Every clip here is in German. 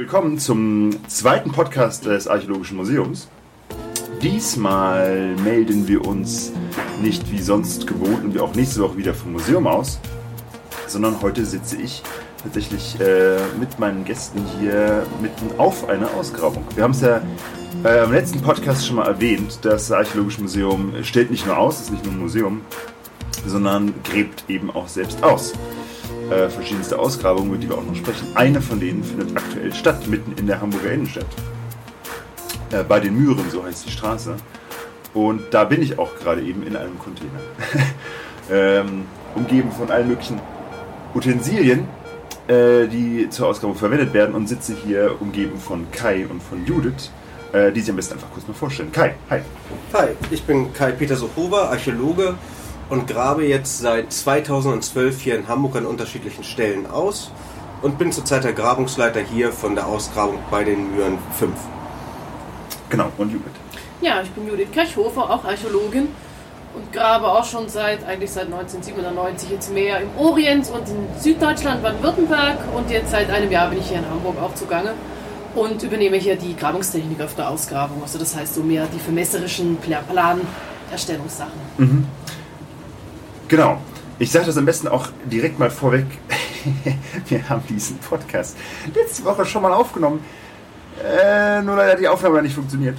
Willkommen zum zweiten Podcast des Archäologischen Museums. Diesmal melden wir uns nicht wie sonst gewohnt und wie auch nächste Woche wieder vom Museum aus, sondern heute sitze ich tatsächlich äh, mit meinen Gästen hier mitten auf einer Ausgrabung. Wir haben es ja äh, im letzten Podcast schon mal erwähnt, das Archäologische Museum stellt nicht nur aus, ist nicht nur ein Museum, sondern gräbt eben auch selbst aus. Äh, verschiedenste Ausgrabungen, über die wir auch noch sprechen. Eine von denen findet aktuell statt, mitten in der Hamburger Innenstadt. Äh, bei den Mühren, so heißt die Straße. Und da bin ich auch gerade eben in einem Container. ähm, umgeben von allen möglichen Utensilien, äh, die zur Ausgrabung verwendet werden und sitze hier umgeben von Kai und von Judith, äh, die sich am besten einfach kurz mal vorstellen. Kai, hi. Hi, ich bin Kai Peter Sochova, Archäologe und grabe jetzt seit 2012 hier in Hamburg an unterschiedlichen Stellen aus und bin zurzeit der Grabungsleiter hier von der Ausgrabung bei den Mühren 5. Genau, und Judith. Ja, ich bin Judith Kirchhofer, auch Archäologin und grabe auch schon seit eigentlich seit 1997 jetzt mehr im Orient und in Süddeutschland, Baden-Württemberg und jetzt seit einem Jahr bin ich hier in Hamburg auch zugange und übernehme hier die Grabungstechnik auf der Ausgrabung. Also das heißt so mehr die vermesserischen Planerstellungssachen. Mhm. Genau. Ich sage das am besten auch direkt mal vorweg. Wir haben diesen Podcast letzte Woche schon mal aufgenommen. Äh, nur leider hat die Aufnahme nicht funktioniert.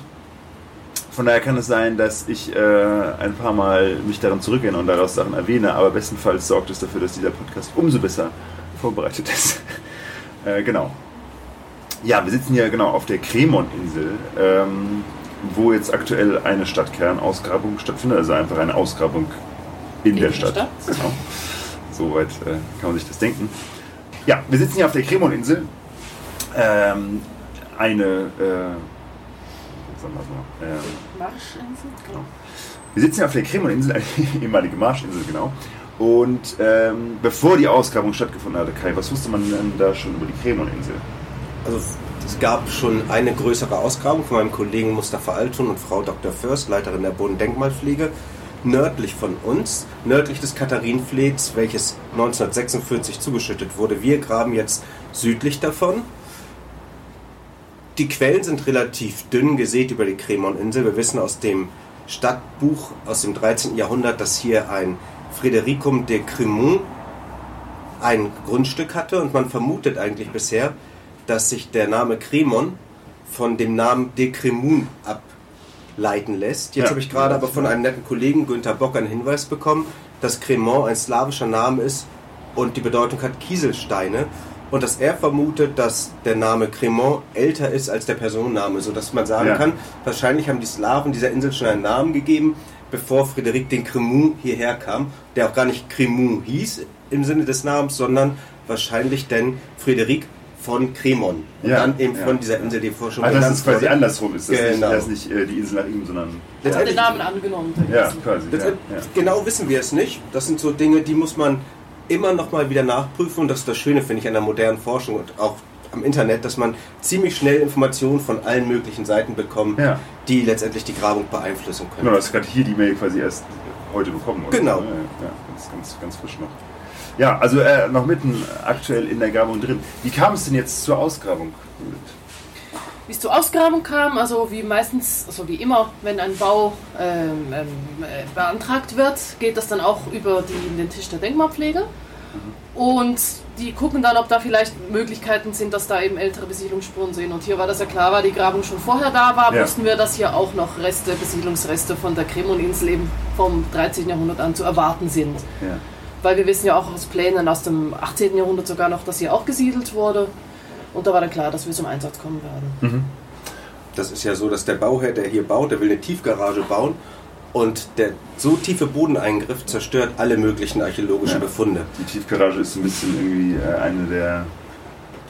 Von daher kann es sein, dass ich äh, ein paar Mal mich daran zurückerinnere und daraus Sachen erwähne, aber bestenfalls sorgt es dafür, dass dieser Podcast umso besser vorbereitet ist. äh, genau. Ja, wir sitzen hier genau auf der Cremon-Insel, ähm, wo jetzt aktuell eine Stadtkernausgrabung stattfindet, also einfach eine Ausgrabung in, in der Stadt. Stadt. Genau. Soweit äh, kann man sich das denken. Ja, wir sitzen hier auf der Cremon-Insel. Ähm, eine äh, sagen wir so, äh, Marschinsel? Genau. Wir sitzen hier auf der Cremon-Insel, eine ehemalige Marschinsel, genau. Und ähm, bevor die Ausgrabung stattgefunden hatte, Kai, was wusste man denn da schon über die Cremon-Insel? Also es gab schon eine größere Ausgrabung von meinem Kollegen Mustafa Altun und Frau Dr. Först, Leiterin der Bodendenkmalpflege, nördlich von uns, nördlich des Katharinenflets, welches 1946 zugeschüttet wurde. Wir graben jetzt südlich davon. Die Quellen sind relativ dünn gesät über die Cremon-Insel. Wir wissen aus dem Stadtbuch aus dem 13. Jahrhundert, dass hier ein Frédéricum de Cremont ein Grundstück hatte und man vermutet eigentlich bisher, dass sich der Name Cremon von dem Namen de Cremun ableiten lässt. Jetzt ja. habe ich gerade aber von einem netten Kollegen, Günther Bock, einen Hinweis bekommen, dass Cremont ein slawischer Name ist und die Bedeutung hat Kieselsteine und dass er vermutet, dass der Name Cremont älter ist als der Personenname, sodass man sagen ja. kann, wahrscheinlich haben die Slawen dieser Insel schon einen Namen gegeben, bevor Frédéric den Cremont hierher kam, der auch gar nicht Cremont hieß im Sinne des Namens, sondern wahrscheinlich denn Frédéric von Cremon. Und ja, dann eben ja. von dieser Insel, die vorher schon also das ist quasi wurde. andersrum ist. Das genau. ist nicht äh, die Insel nach ihm, sondern... Hat den Namen angenommen. Ja, quasi. Ja, genau wissen wir es nicht. Das sind so Dinge, die muss man immer noch mal wieder nachprüfen. Und das ist das Schöne, finde ich, an der modernen Forschung und auch am Internet, dass man ziemlich schnell Informationen von allen möglichen Seiten bekommt, die letztendlich die Grabung beeinflussen können. Genau, das ist gerade hier die Mail quasi erst heute bekommen. Oder? Genau. Ja, ganz, ganz, ganz frisch noch. Ja, also äh, noch mitten aktuell in der Grabung drin. Wie kam es denn jetzt zur Ausgrabung? Wie es zur Ausgrabung kam, also wie meistens, also wie immer, wenn ein Bau ähm, ähm, äh, beantragt wird, geht das dann auch über die, den Tisch der Denkmalpflege. Mhm. Und die gucken dann, ob da vielleicht Möglichkeiten sind, dass da eben ältere Besiedlungsspuren sind. Und hier war das ja klar, weil die Grabung schon vorher da war, ja. wussten wir, dass hier auch noch Reste, Besiedlungsreste von der Cremon-Insel eben vom 13. Jahrhundert an zu erwarten sind. Ja weil wir wissen ja auch aus Plänen aus dem 18. Jahrhundert sogar noch, dass hier auch gesiedelt wurde. Und da war dann klar, dass wir zum Einsatz kommen werden. Mhm. Das ist ja so, dass der Bauherr, der hier baut, der will eine Tiefgarage bauen und der so tiefe Bodeneingriff zerstört alle möglichen archäologischen ja. Befunde. Die Tiefgarage ist ein bisschen irgendwie äh, eine der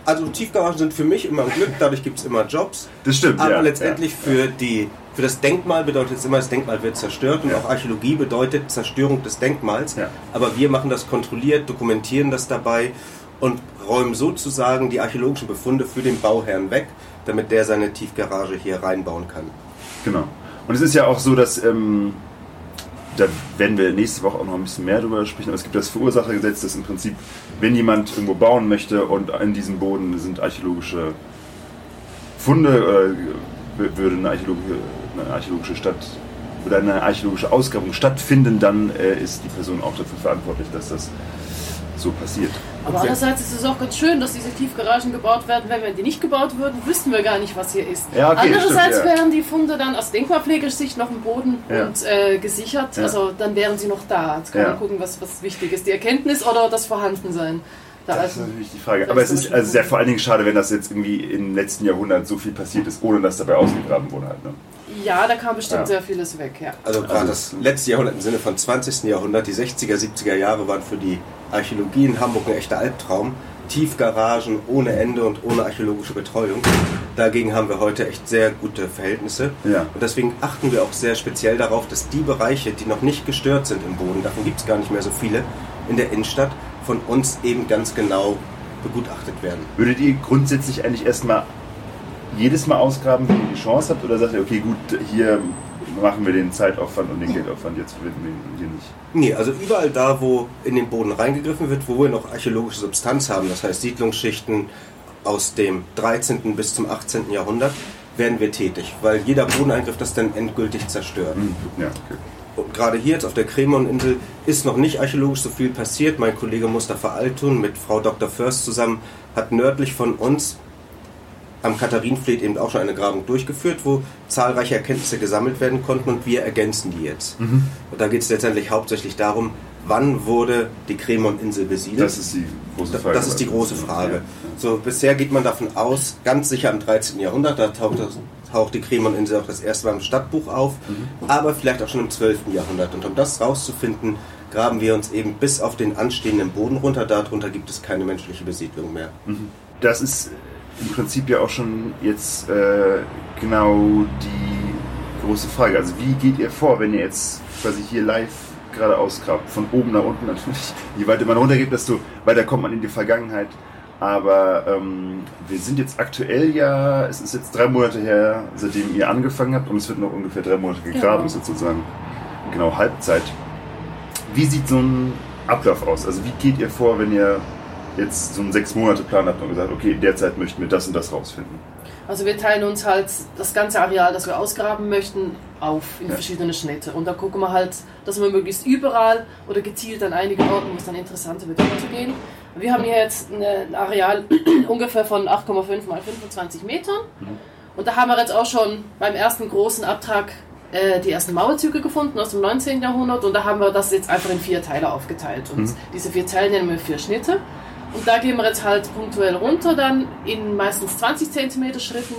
also Tiefgaragen sind für mich immer ein Glück, dadurch gibt es immer Jobs. Das stimmt. Aber ja, letztendlich ja. für die für das Denkmal bedeutet es immer, das Denkmal wird zerstört und ja. auch Archäologie bedeutet Zerstörung des Denkmals. Ja. Aber wir machen das kontrolliert, dokumentieren das dabei und räumen sozusagen die archäologischen Befunde für den Bauherrn weg, damit der seine Tiefgarage hier reinbauen kann. Genau. Und es ist ja auch so, dass ähm, da werden wir nächste Woche auch noch ein bisschen mehr darüber sprechen, aber es gibt das Verursachergesetz, das im Prinzip, wenn jemand irgendwo bauen möchte und in diesem Boden sind archäologische Funde äh, würde eine archäologische, eine archäologische Stadt oder eine archäologische Ausgrabung stattfinden, dann äh, ist die Person auch dafür verantwortlich, dass das so passiert. Aber andererseits ist es auch ganz schön, dass diese Tiefgaragen gebaut werden. Wenn wir die nicht gebaut würden, wüssten wir gar nicht, was hier ist. Ja, okay, andererseits stimmt, ja. wären die Funde dann aus Denkmalpflegesicht noch im Boden Ja. und äh, gesichert. Ja. Also dann wären sie noch da. Jetzt kann Ja. man gucken, was, was wichtig ist. Die Erkenntnis oder das Vorhandensein. Der Das ist natürlich die Frage. Aber es ist ist also sehr vor allen Dingen schade, wenn das jetzt irgendwie im letzten Jahrhundert so viel passiert ist, ohne dass dabei ausgegraben wurde. Halt, ne? Ja, da kam bestimmt Ja. sehr vieles weg, ja. Also gerade das letzte Jahrhundert im Sinne von 20. Jahrhundert, die 60er, 70er Jahre waren für die Archäologie in Hamburg ein echter Albtraum. Tiefgaragen ohne Ende und ohne archäologische Betreuung. Dagegen haben wir heute echt sehr gute Verhältnisse. Ja. Und deswegen achten wir auch sehr speziell darauf, dass die Bereiche, die noch nicht gestört sind im Boden, davon gibt es gar nicht mehr so viele, in der Innenstadt von uns eben ganz genau begutachtet werden. Würdet ihr grundsätzlich eigentlich erstmal jedes Mal ausgraben, wenn ihr die Chance habt? Oder sagt ihr, okay, gut, hier machen wir den Zeitaufwand und den Geldaufwand, jetzt verwenden wir ihn hier nicht? Nee, also überall da, wo in den Boden reingegriffen wird, wo wir noch archäologische Substanz haben, das heißt Siedlungsschichten aus dem 13. bis zum 18. Jahrhundert, werden wir tätig, weil jeder Bodeneingriff das dann endgültig zerstört. Hm, Ja, okay. Und gerade hier jetzt auf der Cremon-Insel ist noch nicht archäologisch so viel passiert. Mein Kollege Mustafa Altun mit Frau Dr. Först zusammen hat nördlich von uns am Katharinenfleet eben auch schon eine Grabung durchgeführt, wo zahlreiche Erkenntnisse gesammelt werden konnten und wir ergänzen die jetzt. Mhm. Und da geht es letztendlich hauptsächlich darum, wann wurde die Cremon-Insel besiedelt? Das ist die große Frage. Das ist die große Frage. So, bisher geht man davon aus, ganz sicher im 13. Jahrhundert, da taucht, das, taucht die Cremon-Insel auch das erste Mal im Stadtbuch auf, aber vielleicht auch schon im 12. Jahrhundert. Und um das rauszufinden, graben wir uns eben bis auf den anstehenden Boden runter. Darunter gibt es keine menschliche Besiedlung mehr. Das ist im Prinzip ja auch schon jetzt äh, genau die große Frage. Also wie geht ihr vor, wenn ihr jetzt quasi hier live gerade ausgrabt? Von oben nach unten natürlich. Je weiter man runtergeht, desto weiter kommt man in die Vergangenheit. Aber ähm, wir sind jetzt aktuell ja, es ist jetzt drei Monate her, seitdem ihr angefangen habt und es wird noch ungefähr drei Monate gegraben, Genau. sozusagen genau Halbzeit. Wie sieht so ein Ablauf aus? Also wie geht ihr vor, wenn ihr jetzt so einen sechs Monate Plan habt und gesagt, okay, in der Zeit möchten wir das und das rausfinden? Also wir teilen uns halt das ganze Areal, das wir ausgraben möchten, auf in Ja. verschiedene Schnitte. Und da gucken wir halt, dass wir möglichst überall oder gezielt an einigen Orten, wo es dann interessanter wird, hinzugehen. Wir haben hier jetzt ein Areal ungefähr von 8,5 mal 25 Metern. Und da haben wir jetzt auch schon beim ersten großen Abtrag äh, die ersten Mauerzüge gefunden aus dem 19. Jahrhundert. Und da haben wir das jetzt einfach in vier Teile aufgeteilt. Und diese vier Teile nennen wir vier Schnitte. Und da gehen wir jetzt halt punktuell runter, dann in meistens 20 cm Schritten.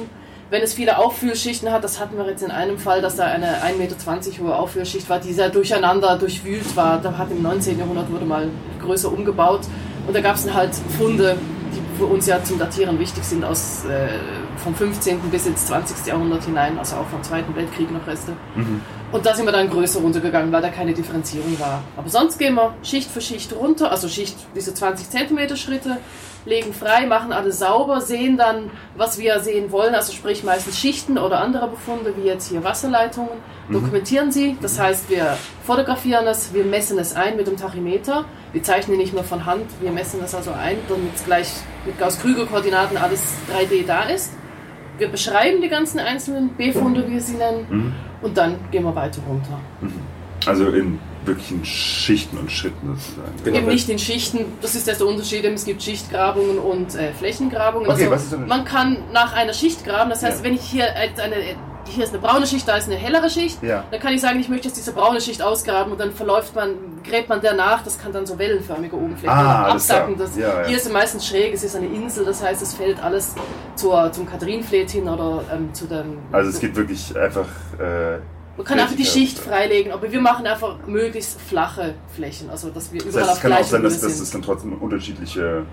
Wenn es viele Auffüllschichten hat, das hatten wir jetzt in einem Fall, dass da eine 1,20 Meter hohe Auffüllschicht war, die sehr durcheinander durchwühlt war. Da hat im 19. Jahrhundert wurde mal größer umgebaut. Und da gab es dann halt Funde, die für uns ja zum Datieren wichtig sind, aus, äh, vom 15. bis ins 20. Jahrhundert hinein, also auch vom Zweiten Weltkrieg noch Reste. Und da sind wir dann größer runtergegangen, weil da keine Differenzierung war. Aber sonst gehen wir Schicht für Schicht runter, also Schicht diese 20 cm Schritte, legen frei, machen alles sauber, sehen dann, was wir sehen wollen, also sprich meistens Schichten oder andere Befunde, wie jetzt hier Wasserleitungen, dokumentieren sie. Das heißt, wir fotografieren es, wir messen es ein mit dem Tachymeter. Wir zeichnen nicht nur von Hand, wir messen es also ein, damit es gleich mit Gauss-Krüger-Koordinaten alles 3D da ist. Wir beschreiben die ganzen einzelnen B-Funde, wie wir sie nennen, und dann gehen wir weiter runter. Also in wirklichen Schichten und Schritten sozusagen. Genau. Eben nicht in Schichten, das ist der Unterschied, es gibt Schichtgrabungen und äh, Flächengrabungen. Okay, also was ist denn- man kann nach einer Schicht graben, das heißt, Ja. wenn ich hier eine, hier ist eine braune Schicht, da ist eine hellere Schicht, Ja. dann kann ich sagen, ich möchte jetzt diese braune Schicht ausgraben und dann verläuft man, gräbt man danach, das kann dann so wellenförmige Oberflächen Ah, absacken. Das, Ja, ja. Hier ist es meistens schräg, es ist eine Insel, das heißt, es fällt alles zur, zum Katharinenfleet hin oder ähm, zu dem... Also es geht wirklich einfach. Äh, Man kann einfach die Schicht freilegen, aber wir machen einfach möglichst flache Flächen, also dass wir das überall heißt, es auf kann auch sein, dass, dass es dann trotzdem unterschiedliche.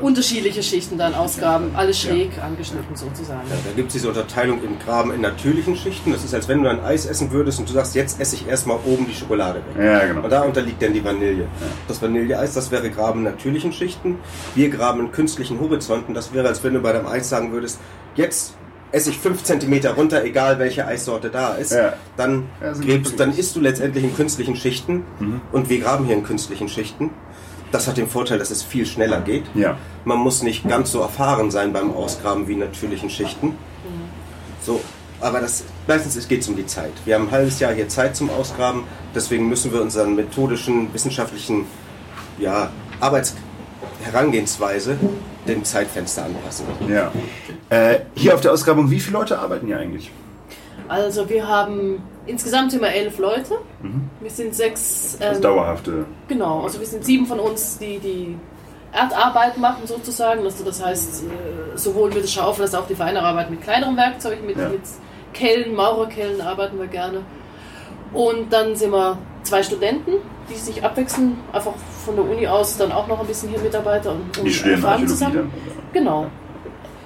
Unterschiedliche Schichten dann ausgraben, alle schräg angeschnitten sozusagen. Ja, da gibt es diese Unterteilung im Graben in natürlichen Schichten. Das ist, als wenn du ein Eis essen würdest und du sagst, jetzt esse ich erstmal oben die Schokolade weg. Ja, genau. Und da unterliegt dann die Vanille. Das Vanilleeis, das wäre Graben in natürlichen Schichten. Wir graben in künstlichen Horizonten. Das wäre, als wenn du bei deinem Eis sagen würdest, jetzt esse ich 5 cm runter, egal welche Eissorte da ist. Ja. Dann, Ja, gräbst, dann isst du letztendlich in künstlichen Schichten. Mhm. Und wir graben hier in künstlichen Schichten. Das hat den Vorteil, dass es viel schneller geht. Ja. Man muss nicht ganz so erfahren sein beim Ausgraben wie in natürlichen Schichten. So, aber das, meistens geht es um die Zeit. Wir haben ein halbes Jahr hier Zeit zum Ausgraben, deswegen müssen wir unseren methodischen, wissenschaftlichen ja, Arbeitsherangehensweise dem Zeitfenster anpassen. Ja. Äh, hier auf der Ausgrabung, wie viele Leute arbeiten hier eigentlich? Also wir haben insgesamt immer elf Leute. Wir sind sechs. Das ähm, dauerhafte. Genau, also wir sind sieben von uns, die die Erdarbeit machen sozusagen. Also das heißt, äh, sowohl mit der Schaufel als auch die feinere Arbeit mit kleinerem Werkzeug, mit, Ja. mit Kellen, Maurerkellen arbeiten wir gerne. Und dann sind wir zwei Studenten, die sich abwechseln, einfach von der Uni aus dann auch noch ein bisschen hier Mitarbeiter und, und Die studieren Erfahrung Archäologie dann. Genau.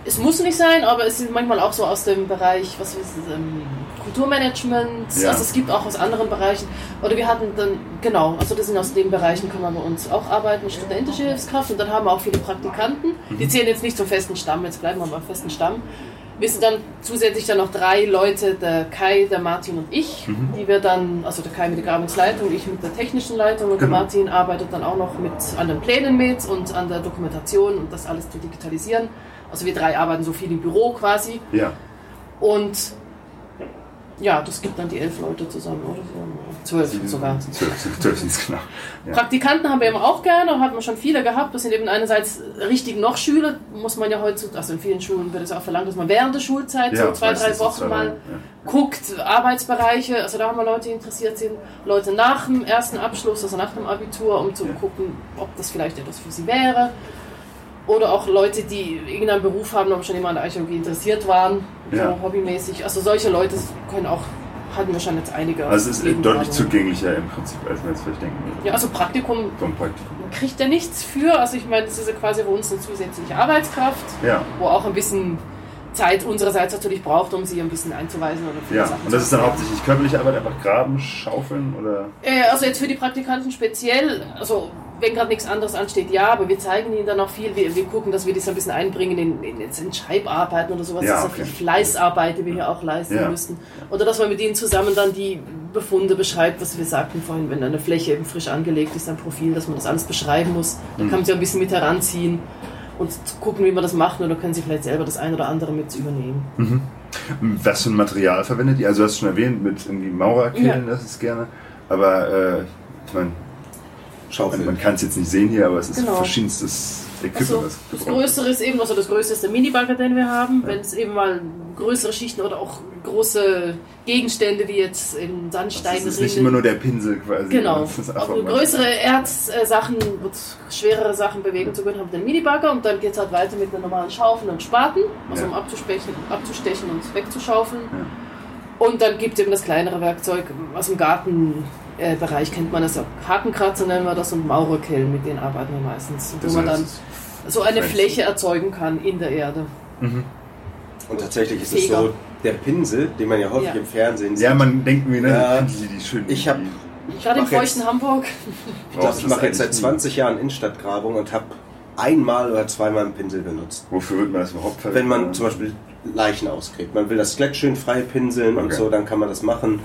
Es muss nicht sein, aber es ist manchmal auch so aus dem Bereich, was ist es, ähm, Kulturmanagement, Ja. also es gibt auch aus anderen Bereichen. Oder wir hatten dann, genau, also das sind aus den Bereichen, kann man bei uns auch arbeiten, studentische Hilfskraft und dann haben wir auch viele Praktikanten. Mhm. Die zählen jetzt nicht zum festen Stamm, jetzt bleiben wir beim festen Stamm. Wir sind dann zusätzlich dann noch drei Leute, der Kai, der Martin und ich, Mhm. die wir dann, also der Kai mit der Grabungsleitung, ich mit der technischen Leitung und der Genau. Martin arbeitet dann auch noch mit an den Plänen mit und an der Dokumentation und das alles zu digitalisieren. Also wir drei arbeiten so viel im Büro quasi Ja. und ja, das gibt dann die elf Leute zusammen oder so. Zwölf sogar. Zwölf, zwölf sind es genau. Ja. Praktikanten haben wir immer auch gerne, haben wir schon viele gehabt. Das sind eben einerseits richtig noch Schüler, muss man ja heutzutage, also in vielen Schulen wird es auch verlangt, dass man während der Schulzeit Ja, so zwei, drei Wochen zwei, mal ja. guckt, Arbeitsbereiche, also da haben wir Leute, die interessiert sind, Leute nach dem ersten Abschluss, also nach dem Abitur, um zu gucken, ob das vielleicht etwas für sie wäre. Oder auch Leute, die irgendeinen Beruf haben, aber schon immer an der Archäologie interessiert waren, Ja. so hobbymäßig. Also solche Leute können auch, hatten wir schon jetzt einige. Also es ist Nebenberatungen. deutlich zugänglicher im Prinzip, als man jetzt vielleicht denken würde. Ja, also Praktikum Vom Praktikum. kriegt er nichts für. Also ich meine, das ist ja quasi für uns eine zusätzliche Arbeitskraft, Ja. wo auch ein bisschen Zeit unsererseits natürlich braucht, um sie ein bisschen einzuweisen oder für Ja, Sachen und das ist dann hauptsächlich körperliche Arbeit, einfach graben, schaufeln oder. Äh, also jetzt für die Praktikanten speziell, also wenn gerade nichts anderes ansteht, ja, aber wir zeigen ihnen dann auch viel. Wir, wir gucken, dass wir das ein bisschen einbringen in, in, in Schreibarbeiten oder sowas. Ja, das ist ja viel Fleißarbeit, die wir hier auch leisten Ja. müssen. Oder dass man mit ihnen zusammen dann die Befunde beschreibt, was wir sagten vorhin, wenn eine Fläche eben frisch angelegt ist, ein Profil, dass man das alles beschreiben muss. Da Mhm. kann man sie ein bisschen mit heranziehen und gucken, wie man das macht. Oder können sie vielleicht selber das ein oder andere mit übernehmen. Was für ein Material verwendet ihr? Also du hast schon erwähnt, mit irgendwie Maurerkehlen, das ist gerne. Aber äh, ich meine, Schaufel. man kann es jetzt nicht sehen hier, aber es ist Genau. verschiedenstes Equipment. Also das gebraucht Größere ist eben, also das Größte ist der Minibagger, den wir haben. Wenn es eben mal größere Schichten oder auch große Gegenstände wie jetzt in Sandstein, wird. Es ist nicht immer nur der Pinsel quasi. Genau. Das einfach Also größere Erzsachen, schwerere Sachen bewegen zu können, haben wir den Minibagger und dann geht es halt weiter mit einer normalen Schaufel und Spaten, also Ja. um abzustechen, abzustechen und wegzuschaufeln. Ja. Und dann gibt es eben das kleinere Werkzeug aus dem Gartenbereich, kennt man das ja. Hakenkratzer nennen wir das und Maurerkellen, mit denen arbeiten wir meistens. Wo Das man dann so eine Fläche. Erzeugen kann in der Erde. Und tatsächlich ist es so, der Pinsel, den man ja häufig Ja. im Fernsehen sieht. Ja, man denkt mir, ne, Ja. die Pinsel, die schön. Ich hab- Gerade im feuchten Hamburg. ich glaub, ich mache jetzt seit 20 Jahren Innenstadtgrabung und habe einmal oder zweimal einen Pinsel benutzt. Wofür wird man das überhaupt verwenden? Wenn man zum Beispiel Leichen ausgräbt. Man will das Skelett schön frei pinseln und Okay. so, dann kann man das machen.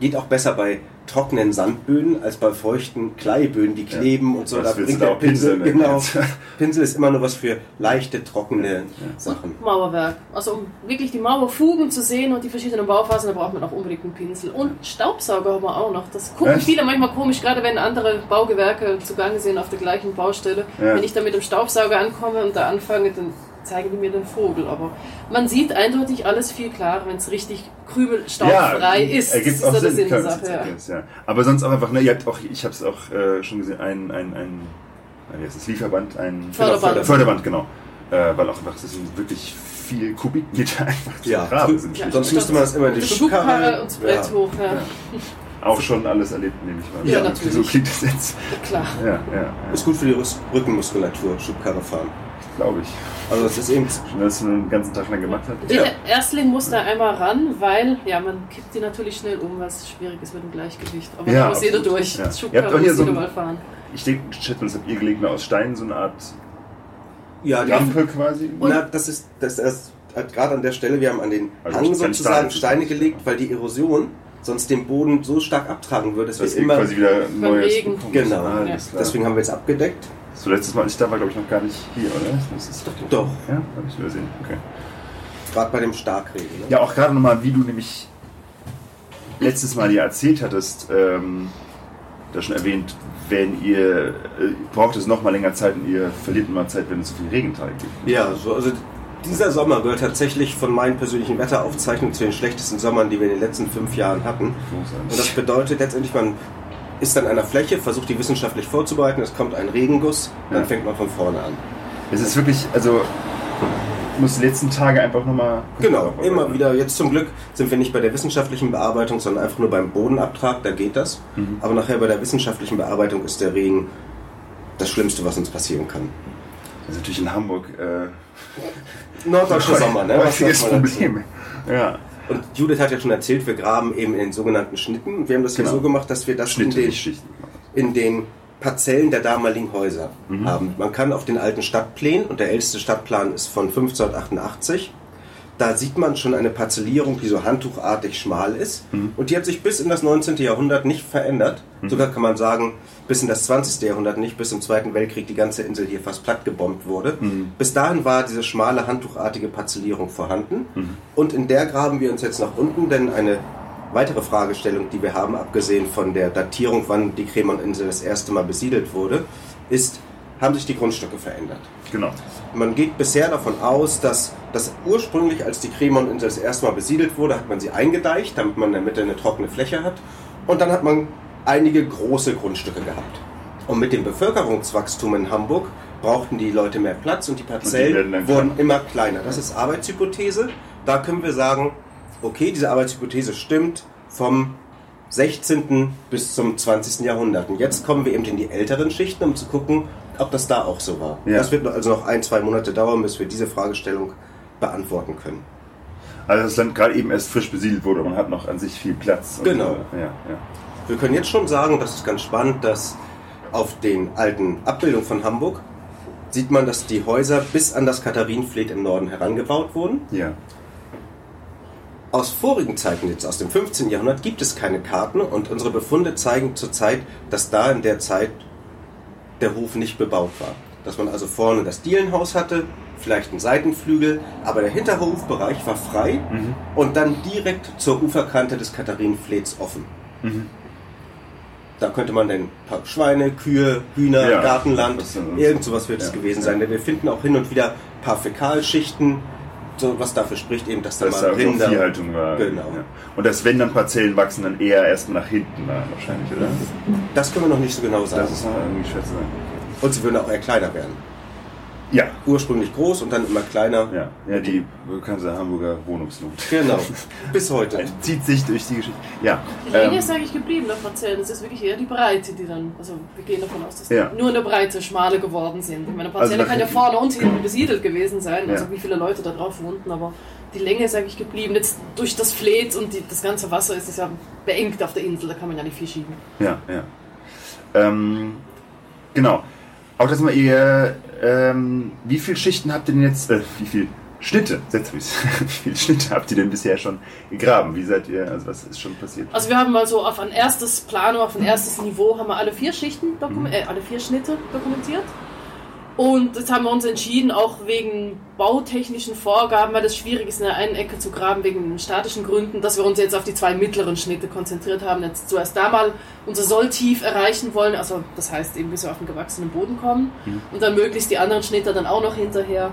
Geht auch besser bei trockenen Sandböden als bei feuchten Kleiböden, die kleben und so. Das Da bringt der auch pinseln, Pinsel, ne? genau. Pinsel ist immer nur was für leichte, trockene Sachen. Mauerwerk. Also um wirklich die Mauerfugen zu sehen und die verschiedenen Bauphasen, da braucht man auch unbedingt einen Pinsel. Und Staubsauger haben wir auch noch. Das gucken Echt? viele manchmal komisch, gerade wenn andere Baugewerke zugange sind auf der gleichen Baustelle. Ja. Wenn ich da mit dem Staubsauger ankomme und da anfange, dann zeigen die mir den Vogel. Aber man sieht eindeutig alles viel klarer, wenn es richtig krümelstaubfrei ist. Ergibt das ist auch so Sinn, klar, Sache. Ja. das ja. Aber sonst auch einfach, ne, ihr habt auch, ich habe es auch äh, schon gesehen, ein, ein, ein, wie heißt das, Lieferband, ein Förderband. Förderband, genau. Äh, weil auch einfach, das sind wirklich viel Kubikmeter einfach zu Ja, graben sind. Ja. sonst müsste man das immer in die Schubkarre und Brett hoch, ja. Auch schon alles erlebt, nehme ich mal. Ja, So natürlich. klingt das jetzt. Klar. Ja, ja, ja Ist gut für die Rückenmuskulatur, Schubkarre fahren. Glaube ich. Also das ist eben Schon, dass du den ganzen Tag lang gemacht hast. Jeder Erstling muss da einmal ran, weil ja, man kippt die natürlich schnell um, es schwierig ist mit dem Gleichgewicht. Aber Ja, da muss jeder durch. Ja. Das Ihr habt doch hier muss so ein- mal fahren. Ich denke, das habt ihr gelegt nur aus Stein, so eine Art ja, die Rampe quasi. Na, das ist das, das hat gerade an der Stelle, wir haben an den Also Hang sozusagen Stein, Steine gelegt, weil die Erosion sonst den Boden so stark abtragen würde, dass wir Das es ist immer... quasi wieder neues Regen. Punkt. Genau. Ah, alles klar. Deswegen haben wir jetzt abgedeckt. So letztes Mal, als ich da war, glaube ich, noch gar nicht hier, oder? Doch. Ja, habe ich übersehen. Okay. Gerade bei dem Starkregen. Ne? Ja, auch gerade nochmal, wie du nämlich letztes Mal ja erzählt hattest, ähm, da schon erwähnt, wenn ihr, äh, braucht es nochmal länger Zeit und ihr verliert immer Zeit, wenn es so viel Regentage gibt. Ja, so, also dieser Sommer gehört tatsächlich von meinen persönlichen Wetteraufzeichnungen zu den schlechtesten Sommern, die wir in den letzten fünf Jahren hatten. Und das bedeutet letztendlich, man ist an einer Fläche, versucht die wissenschaftlich vorzubereiten, es kommt ein Regenguss, dann Ja. fängt man von vorne an. Es ist wirklich, also, ich muss die letzten Tage einfach nochmal. Genau, immer wieder. Jetzt zum Glück sind wir nicht bei der wissenschaftlichen Bearbeitung, sondern einfach nur beim Bodenabtrag, da geht das. Mhm. Aber nachher bei der wissenschaftlichen Bearbeitung ist der Regen das Schlimmste, was uns passieren kann. Das ist natürlich in Hamburg äh, Norddeutscher Sommer, ne? Was man dazu? Problem. Ja, Und Judith hat ja schon erzählt, wir graben eben in den sogenannten Schnitten. Und wir haben das hier Genau. so gemacht, dass wir das in den, Schichten. in den Parzellen der damaligen Häuser Mhm. haben. Man kann auf den alten Stadtplänen, und der älteste Stadtplan ist von 1588, da sieht man schon eine Parzellierung, die so handtuchartig schmal ist. Mhm. Und die hat sich bis in das 19. Jahrhundert nicht verändert. Sogar kann man sagen, bis in das 20. Jahrhundert nicht, bis im Zweiten Weltkrieg die ganze Insel hier fast platt gebombt wurde. Mhm. Bis dahin war diese schmale, handtuchartige Parzellierung vorhanden. Mhm. Und in der graben wir uns jetzt nach unten, denn eine weitere Fragestellung, die wir haben, abgesehen von der Datierung, wann die Cremon-Insel das erste Mal besiedelt wurde, ist, haben sich die Grundstücke verändert. Genau. Man geht bisher davon aus, dass das ursprünglich, als die Cremon-Insel das erste Mal besiedelt wurde, hat man sie eingedeicht, damit man in der Mitte eine trockene Fläche hat. Und dann hat man einige große Grundstücke gehabt. Und mit dem Bevölkerungswachstum in Hamburg brauchten die Leute mehr Platz und die Parzellen dann wurden immer kleiner. Das ist Arbeitshypothese. Da können wir sagen, okay, diese Arbeitshypothese stimmt vom 16. bis zum 20. Jahrhundert. Und jetzt kommen wir eben in die älteren Schichten, um zu gucken, ob das da auch so war. Ja. Das wird also noch ein, zwei Monate dauern, bis wir diese Fragestellung beantworten können. Also das Land gerade eben erst frisch besiedelt wurde, man hat noch an sich viel Platz. Und, Genau. äh, ja, ja. Wir können jetzt schon sagen, das ist ganz spannend, dass auf den alten Abbildungen von Hamburg sieht man, dass die Häuser bis an das Katharinenfleet im Norden herangebaut wurden. ja. Aus vorigen Zeiten, jetzt aus dem 15. Jahrhundert, gibt es keine Karten und unsere Befunde zeigen zurzeit, dass da in der Zeit der Hof nicht bebaut war. Dass man also vorne das Dielenhaus hatte, vielleicht einen Seitenflügel, aber der Hinterhofbereich war frei Mhm. und dann direkt zur Uferkante des Katharinenflets offen. Mhm. Da könnte man dann paar Schweine, Kühe, Hühner, Ja, Gartenland, denn irgend sowas wird es Ja, gewesen sein. Denn wir finden auch hin und wieder ein paar Fäkalschichten, so was dafür spricht eben, dass da Dass mal da Rinder... Viehhaltung war. Genau. Ja. Und dass wenn dann Parzellen wachsen, dann eher erstmal nach hinten waren wahrscheinlich, oder? Das können wir noch nicht so genau sagen. Das ist noch irgendwie schwer zu sagen. Und sie würden auch eher kleiner werden. Ja, Ursprünglich groß und dann immer kleiner. ja, ja, die bekannte Hamburger Wohnungsnot. Genau. Bis heute. Zieht sich durch die Geschichte. Ja, Die Länge ähm, ist eigentlich geblieben der Parzellen. Es ist wirklich eher die Breite, die dann. Also wir gehen davon aus, dass Ja. die nur in der Breite schmale geworden sind. Ich meine, Also Parzelle nach kann ja vorne und hinten besiedelt gewesen sein, also Ja. wie viele Leute da drauf wohnten, aber die Länge ist eigentlich geblieben. Jetzt durch das Fleet und die, das ganze Wasser ist es ja beengt auf der Insel, da kann man ja nicht viel schieben. ja, ja. Ähm, genau. Auch dass mal ihr, ähm, wie viele Schichten habt ihr denn jetzt, äh, wie viele Schnitte, setz mich, wie viele Schnitte habt ihr denn bisher schon gegraben? Wie seid ihr, also was ist schon passiert? Also wir haben mal so auf ein erstes Plano, auf ein erstes Niveau haben wir alle vier Schichten, Mhm. äh, alle vier Schnitte dokumentiert. Und jetzt haben wir uns entschieden, auch wegen bautechnischen Vorgaben, weil es schwierig ist, in der einen Ecke zu graben, wegen statischen Gründen, dass wir uns jetzt auf die zwei mittleren Schnitte konzentriert haben. Jetzt zuerst da mal unser Solltief erreichen wollen, also das heißt eben, bis wir auf den gewachsenen Boden kommen. Mhm. Und dann möglichst die anderen Schnitte dann auch noch hinterher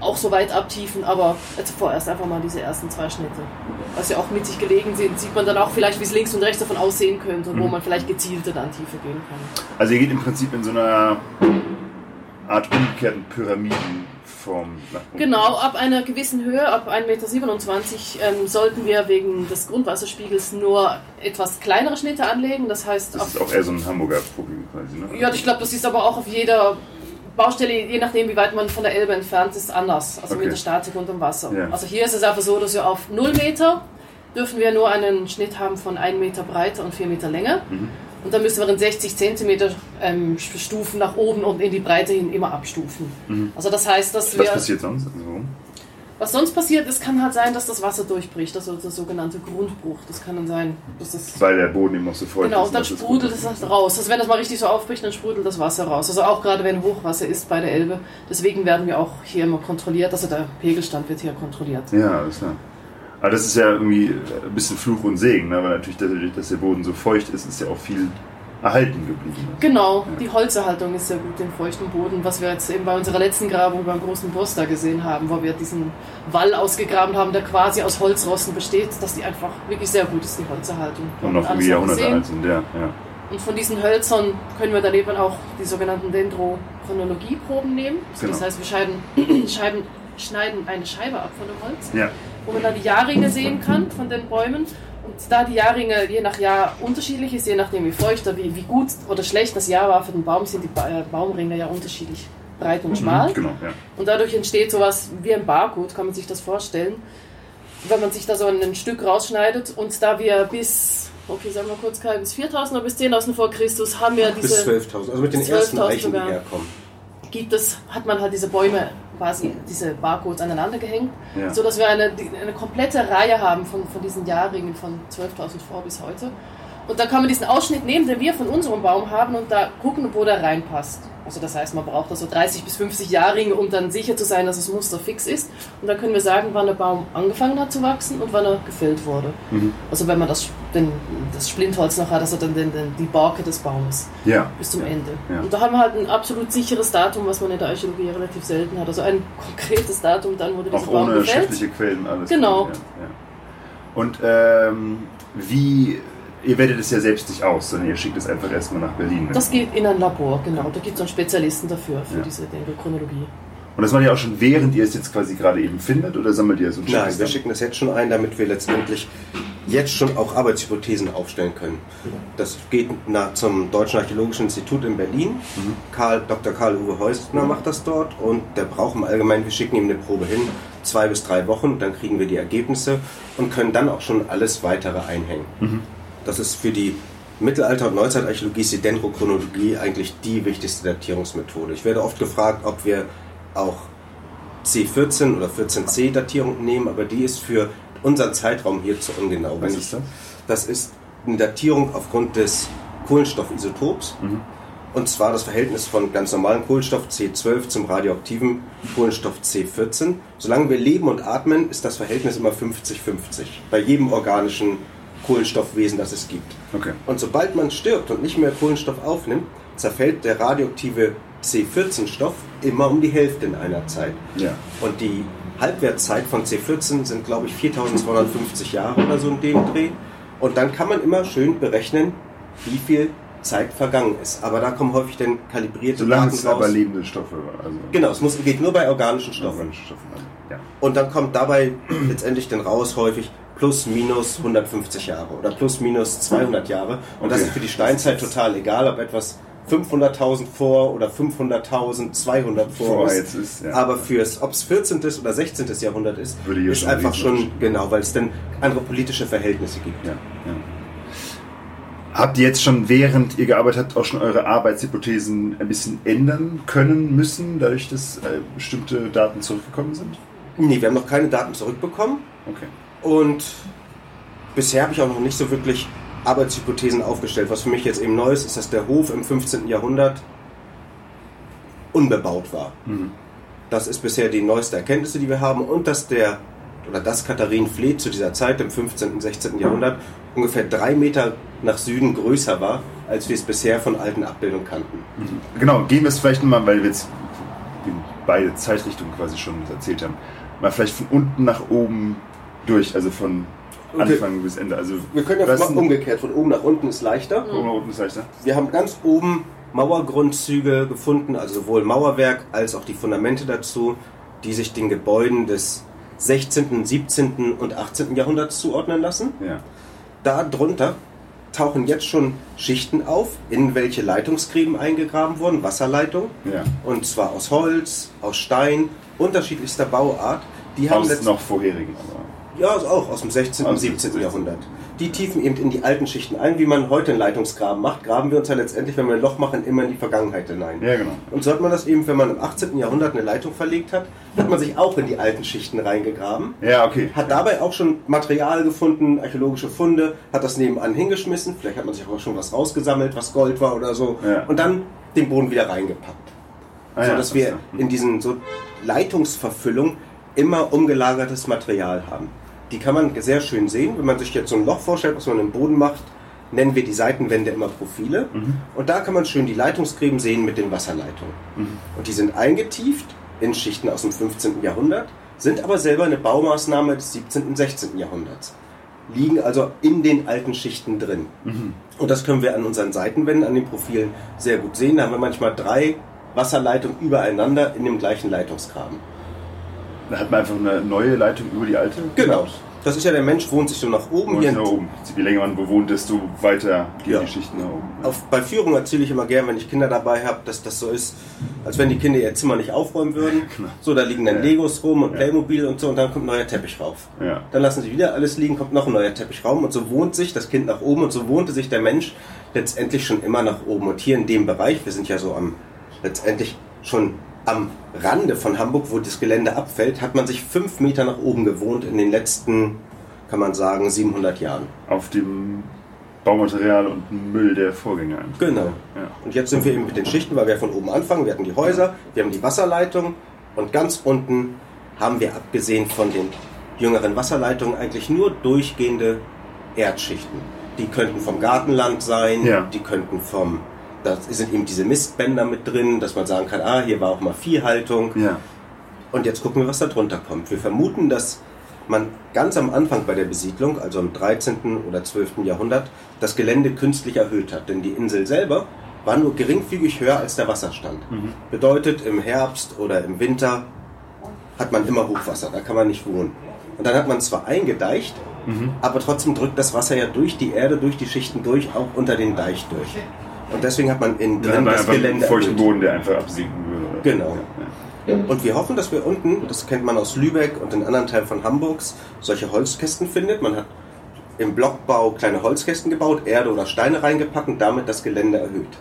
auch so weit abtiefen, aber jetzt vorerst einfach mal diese ersten zwei Schnitte. Was ja auch mit sich gelegen sind, sieht man dann auch vielleicht, wie es links und rechts davon aussehen könnte, wo Mhm. man vielleicht gezielter dann tiefer gehen kann. Also ihr geht im Prinzip in so einer Art umgekehrten unten. Genau, ab einer gewissen Höhe, ab 1,27 Meter, ähm, sollten wir wegen des Grundwasserspiegels nur etwas kleinere Schnitte anlegen. Das heißt, Das ist auch eher so ein Hamburger Problem quasi, ne? ja, ich glaube, das ist aber auch auf jeder Baustelle, je nachdem, wie weit man von der Elbe entfernt ist, anders. Also Okay. mit der Statik unterm Wasser. Ja. Also hier ist es einfach so, dass wir auf 0 Meter dürfen wir nur einen Schnitt haben von 1 Meter Breite und 4 Meter Länge. Mhm. Und dann müssen wir in 60 Zentimeter ähm, Stufen nach oben und in die Breite hin immer abstufen. Mhm. Also das heißt, dass Was wir... passiert sonst? Also? Was sonst passiert ist, kann halt sein, dass das Wasser durchbricht, also der sogenannte Grundbruch. Das kann dann sein, dass das. Weil der Boden noch so feucht Genau, ist. und dann es sprudelt es halt raus. Also wenn das mal richtig so aufbricht, dann sprudelt das Wasser raus. Also auch gerade wenn Hochwasser ist bei der Elbe. Deswegen werden wir auch hier immer kontrolliert. Also der Pegelstand wird hier kontrolliert. Ja, alles klar. Aber das ist ja irgendwie ein bisschen Fluch und Segen, ne? weil natürlich dadurch, dass der Boden so feucht ist, ist ja auch viel erhalten geblieben. Genau, die Holzerhaltung ist sehr gut im feuchten Boden, was wir jetzt eben bei unserer letzten Grabung beim großen da gesehen haben, wo wir diesen Wall ausgegraben haben, der quasi aus Holzrosten besteht, dass die einfach wirklich sehr gut ist, die Holzerhaltung. Und noch irgendwie Jahrhunderte alt sind, ja. ja. Und von diesen Hölzern können wir dann eben auch die sogenannten Dendrochronologieproben nehmen. Also Das Genau. heißt, wir scheiden, Scheiben, schneiden eine Scheibe ab von dem Holz, Ja, wo man dann die Jahrringe sehen kann von den Bäumen. Und da die Jahrringe je nach Jahr unterschiedlich ist, je nachdem wie feucht oder wie, wie gut oder schlecht das Jahr war für den Baum, sind die ba äh, Baumringe ja unterschiedlich breit und schmal. genau, ja. Und dadurch entsteht sowas wie ein Barcode, kann man sich das vorstellen. Wenn man sich da so ein Stück rausschneidet und da wir bis, okay, sagen wir kurz, Kai, bis 4000 oder bis 10.000 vor Christus haben wir Bis diese, 12.000, also mit den bis ersten 12.000 Eichen, die sogar. herkommen. gibt es, hat man halt diese Bäume quasi, diese Barcodes aneinander gehängt, Ja. so dass wir eine, eine komplette Reihe haben von, von diesen Jahrringen von 12.000 vor bis heute. Und da kann man diesen Ausschnitt nehmen, den wir von unserem Baum haben und da gucken, wo der reinpasst. Also das heißt, man braucht da so 30 bis 50 Jahrringe, um dann sicher zu sein, dass das Muster fix ist. Und dann können wir sagen, wann der Baum angefangen hat zu wachsen und wann er gefällt wurde. Mhm. Also wenn man das, den, das Splintholz noch hat, also dann den, den, die Barke des Baumes Ja, bis zum Ende. Ja. Und da haben wir halt ein absolut sicheres Datum, was man in der Archäologie relativ selten hat. Also ein konkretes Datum, dann wurde dieser auch Baum ohne gefällt. schriftliche Quellen alles. Genau. Ja, ja. Und ähm, wie, ihr wertet es ja selbst nicht aus, sondern ihr schickt es einfach erstmal nach Berlin. ne? Das geht in ein Labor, genau. Da gibt es einen Spezialisten dafür, für Ja. diese Dendrochronologie. Und das macht ihr auch schon während ihr es jetzt quasi gerade eben findet oder sammelt ihr es und schickt Nein, wir schicken das jetzt schon ein, damit wir letztendlich jetzt schon auch Arbeitshypothesen aufstellen können. Das geht nach, zum Deutschen Archäologischen Institut in Berlin. Karl, Dr. Karl-Uwe Heustner macht das dort und der braucht im Allgemeinen, wir schicken ihm eine Probe hin, zwei bis drei Wochen, dann kriegen wir die Ergebnisse und können dann auch schon alles weitere einhängen. Das ist für die Mittelalter- und Neuzeitarchäologie ist die Dendrochronologie eigentlich die wichtigste Datierungsmethode. Ich werde oft gefragt, ob wir auch C14 oder 14c Datierung nehmen, aber die ist für unseren Zeitraum hier zu ungenau. Was ist das? Das ist eine Datierung aufgrund des Kohlenstoffisotops. Und zwar das Verhältnis von ganz normalen Kohlenstoff C12 zum radioaktiven Kohlenstoff C14. Solange wir leben und atmen, ist das Verhältnis immer 50-50. Bei jedem organischen Kohlenstoffwesen, das es gibt. Okay. Und sobald man stirbt und nicht mehr Kohlenstoff aufnimmt, zerfällt der radioaktive C14-Stoff immer um die Hälfte in einer Zeit. Ja. Und die Halbwertszeit von C14 sind, glaube ich, 4250 Jahre oder so in dem Dreh. Und dann kann man immer schön berechnen, wie viel Zeit vergangen ist. Aber da kommen häufig dann kalibrierte Solange Daten es aber raus. lebende Stoffe. Also Genau, es muss, geht nur bei organischen Stoffen. organische Stoffe. Also, ja. Und dann kommt dabei letztendlich dann raus häufig plus minus 150 Jahre oder plus minus 200 Jahre. Und das Okay. ist für die Steinzeit total egal, ob etwas 500.000 vor oder 500.200 vor Vor ist. jetzt ist, ja. Aber fürs, ob es 14. oder 16. Jahrhundert ist, ist schon einfach schon, Unterschied. genau, weil es dann andere politische Verhältnisse gibt. Ja, ja. Habt ihr jetzt schon, während ihr gearbeitet habt, auch schon eure Arbeitshypothesen ein bisschen ändern können, müssen, dadurch, dass äh, bestimmte Daten zurückgekommen sind? Nee, wir haben noch keine Daten zurückbekommen. Okay. Und bisher habe ich auch noch nicht so wirklich Arbeitshypothesen aufgestellt. Was für mich jetzt eben neu ist, ist, dass der Hof im 15. Jahrhundert unbebaut war. Das ist bisher die neueste Erkenntnisse, die wir haben. Und dass der, oder das Katharinenfleet zu dieser Zeit im 15. und 16. Jahrhundert ungefähr drei Meter nach Süden größer war, als wir es bisher von alten Abbildungen kannten. Genau, gehen wir es vielleicht nochmal, weil wir jetzt in beide Zeitrichtungen quasi schon erzählt haben, mal vielleicht von unten nach oben durch, also von Okay. Anfang bis Ende. Also Wir können ja mal umgekehrt, von oben nach unten ist leichter. Oben nach unten ist leichter. Wir haben ganz oben Mauergrundzüge gefunden, also sowohl Mauerwerk als auch die Fundamente dazu, die sich den Gebäuden des 16., 17. und 18. Jahrhunderts zuordnen lassen. Ja. Darunter tauchen jetzt schon Schichten auf, in welche Leitungsgräben eingegraben wurden, Wasserleitung, Ja. und zwar aus Holz, aus Stein, unterschiedlichster Bauart. Die haben Aus noch vorherigen, aber. Ja, also auch aus dem 16. und 17. Jahrhundert. Die tiefen eben in die alten Schichten ein, wie man heute einen Leitungsgraben macht. Graben wir uns ja letztendlich, wenn wir ein Loch machen, immer in die Vergangenheit hinein. Ja, genau. Und so hat man das eben, wenn man im 18. Jahrhundert eine Leitung verlegt hat, hat man sich auch in die alten Schichten reingegraben. Ja, okay. Hat dabei auch schon Material gefunden, archäologische Funde, hat das nebenan hingeschmissen. Vielleicht hat man sich auch schon was rausgesammelt, was Gold war oder so. Ja. Und dann den Boden wieder reingepackt. Ah, so ja, dass wir ja. in diesen so Leitungsverfüllung immer umgelagertes Material haben. Die kann man sehr schön sehen. Wenn man sich jetzt so ein Loch vorstellt, was man im Boden macht, nennen wir die Seitenwände immer Profile. Mhm. Und da kann man schön die Leitungsgräben sehen mit den Wasserleitungen. Mhm. Und die sind eingetieft in Schichten aus dem 15. Jahrhundert, sind aber selber eine Baumaßnahme des 17. und 16. Jahrhunderts. Liegen also in den alten Schichten drin. Mhm. Und das können wir an unseren Seitenwänden, an den Profilen sehr gut sehen. Da haben wir manchmal drei Wasserleitungen übereinander in dem gleichen Leitungsgraben. Da hat man einfach eine neue Leitung über die alte. Genau. Das ist ja der Mensch, wohnt sich so nach oben. Und Hier nach oben. Je länger man bewohnt, desto weiter gehen Ja. die Schichten nach oben. auf, bei Führung erzähle ich immer gern, wenn ich Kinder dabei habe, dass das so ist, als wenn die Kinder ihr Zimmer nicht aufräumen würden. Genau. So, da liegen dann Ja. Legos rum und Ja. Playmobil und so und dann kommt ein neuer Teppich rauf. Ja. Dann lassen sie wieder alles liegen, kommt noch ein neuer Teppichraum und so wohnt sich das Kind nach oben und so wohnte sich der Mensch letztendlich schon immer nach oben. Und hier in dem Bereich, wir sind ja so am letztendlich schon am Rande von Hamburg, wo das Gelände abfällt, hat man sich fünf Meter nach oben gewohnt in den letzten, kann man sagen, 700 Jahren. Auf dem Baumaterial und Müll der Vorgänger. Genau. Ja. Und jetzt sind wir eben mit den Schichten, weil wir von oben anfangen. Wir hatten die Häuser, wir haben die Wasserleitung und ganz unten haben wir abgesehen von den jüngeren Wasserleitungen eigentlich nur durchgehende Erdschichten. Die könnten vom Gartenland sein, Ja. die könnten vom, da sind eben diese Mistbänder mit drin, dass man sagen kann, ah, hier war auch mal Viehhaltung. Ja. Und jetzt gucken wir, was da drunter kommt. Wir vermuten, dass man ganz am Anfang bei der Besiedlung, also im 13. oder 12. Jahrhundert, das Gelände künstlich erhöht hat. Denn die Insel selber war nur geringfügig höher als der Wasserstand. Bedeutet, im Herbst oder im Winter hat man immer Hochwasser, da kann man nicht wohnen. Und dann hat man zwar eingedeicht, aber trotzdem drückt das Wasser ja durch die Erde, durch die Schichten durch, auch unter den Deich durch. Und deswegen hat man hat drin das Gelände feuchten. Boden, der einfach absinken würde. Genau. Ja. Und wir hoffen, dass wir unten, das kennt man aus Lübeck und in anderen Teilen von Hamburgs, solche Holzkästen findet. Man hat im Blockbau kleine Holzkästen gebaut, Erde oder Steine reingepackt und damit das Gelände erhöht.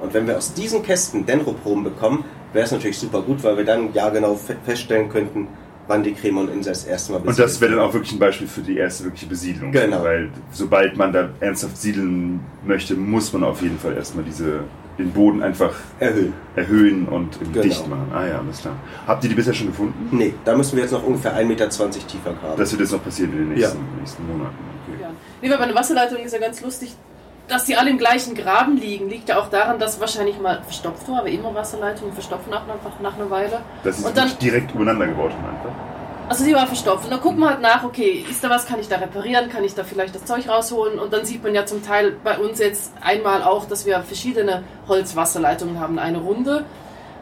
Und wenn wir aus diesen Kästen Dendroproben bekommen, wäre es natürlich super gut, weil wir dann jahrgenau fe- feststellen könnten, wann die Cremon-Insel das erste Mal Und besiedelt das wäre dann auch wirklich ein Beispiel für die erste wirkliche Besiedlung. Genau. Weil sobald man da ernsthaft siedeln möchte, muss man auf jeden Fall erstmal diese, den Boden einfach erhöhen. erhöhen und Genau. dicht machen. Ah ja, alles klar. Habt ihr die bisher schon gefunden? Nee, da müssen wir jetzt noch ungefähr 1,20 Meter tiefer graben. Das wird jetzt noch passieren in den nächsten, Ja. nächsten Monaten. Okay. Ja. Nee, weil bei einer Wasserleitung ist ja ganz lustig, dass die alle im gleichen Graben liegen. Liegt ja auch daran, dass wahrscheinlich mal verstopft war, aber immer Wasserleitungen verstopfen nach, nach, nach einer Weile. Dass sie Und dann- nicht direkt übereinander gebaut haben einfach. Also die war verstopft. Und dann guckt man halt nach, okay, ist da was, kann ich da reparieren, kann ich da vielleicht das Zeug rausholen? Und dann sieht man ja zum Teil bei uns jetzt einmal auch, dass wir verschiedene Holzwasserleitungen haben. Eine runde,